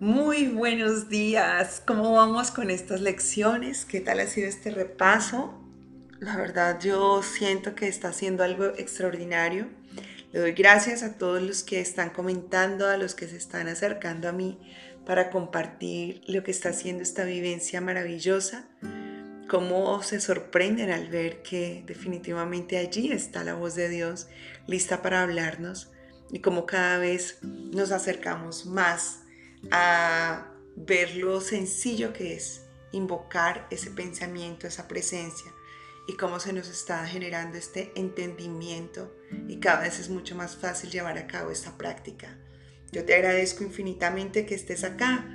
Muy buenos días. ¿Cómo vamos con estas lecciones? ¿Qué tal ha sido este repaso? La verdad yo siento que está haciendo algo extraordinario. Le doy gracias a todos los que están comentando, a los que se están acercando a mí para compartir lo que está haciendo esta vivencia maravillosa. Cómo se sorprenden al ver que definitivamente allí está la voz de Dios lista para hablarnos y cómo cada vez nos acercamos más a ver lo sencillo que es invocar ese pensamiento, esa presencia y cómo se nos está generando este entendimiento y cada vez es mucho más fácil llevar a cabo esta práctica. Yo te agradezco infinitamente que estés acá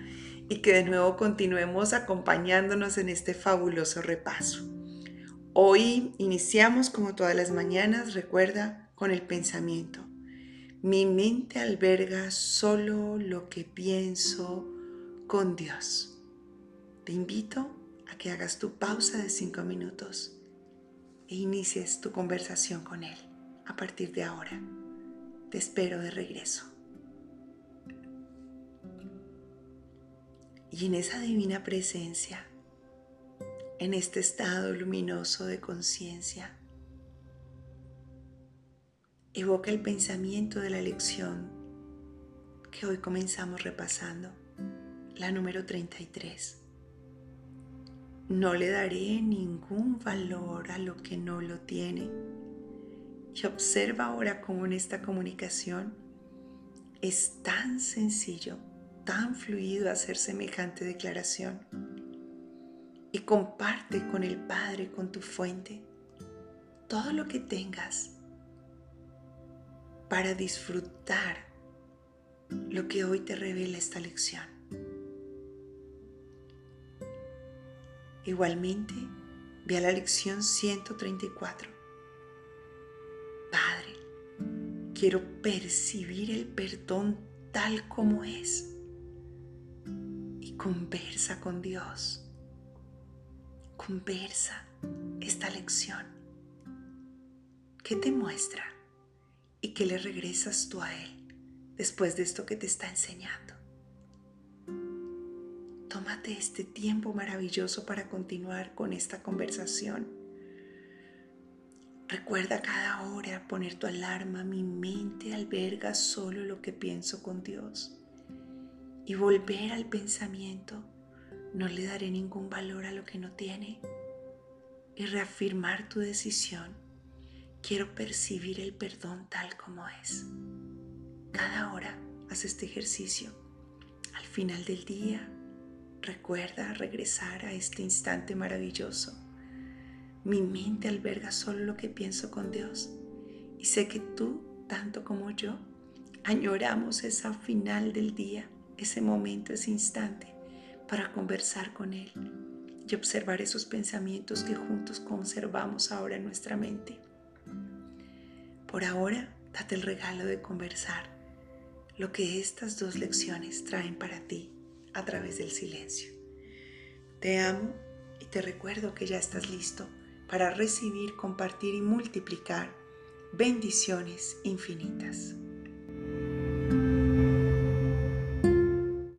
y que de nuevo continuemos acompañándonos en este fabuloso repaso. Hoy iniciamos como todas las mañanas, recuerda, con el pensamiento. Mi mente alberga solo lo que pienso con Dios. Te invito a que hagas tu pausa de cinco minutos e inicies tu conversación con Él a partir de ahora. Te espero de regreso. Y en esa divina presencia, en este estado luminoso de conciencia, evoca el pensamiento de la lección que hoy comenzamos repasando, la número 33. No le daré ningún valor a lo que no lo tiene. Y observa ahora cómo en esta comunicación es tan sencillo, tan fluido hacer semejante declaración. Y comparte con el Padre, con tu fuente, todo lo que tengas para disfrutar lo que hoy te revela esta lección. Igualmente, ve a la lección 134. Padre, quiero percibir el perdón tal como es y conversa con Dios. Conversa esta lección. ¿Qué te muestra? Y que le regresas tú a Él después de esto que te está enseñando. Tómate este tiempo maravilloso para continuar con esta conversación. Recuerda cada hora poner tu alarma, mi mente alberga solo lo que pienso con Dios. Y volver al pensamiento, no le daré ningún valor a lo que no tiene. Y reafirmar tu decisión Quiero percibir el perdón tal como es. Cada hora haz este ejercicio. Al final del día, recuerda regresar a este instante maravilloso. Mi mente alberga solo lo que pienso con Dios y sé que tú, tanto como yo, añoramos esa final del día, ese momento, ese instante para conversar con Él y observar esos pensamientos que juntos conservamos ahora en nuestra mente. Por ahora, date el regalo de conversar lo que estas dos lecciones traen para ti a través del silencio. Te amo y te recuerdo que ya estás listo para recibir, compartir y multiplicar bendiciones infinitas.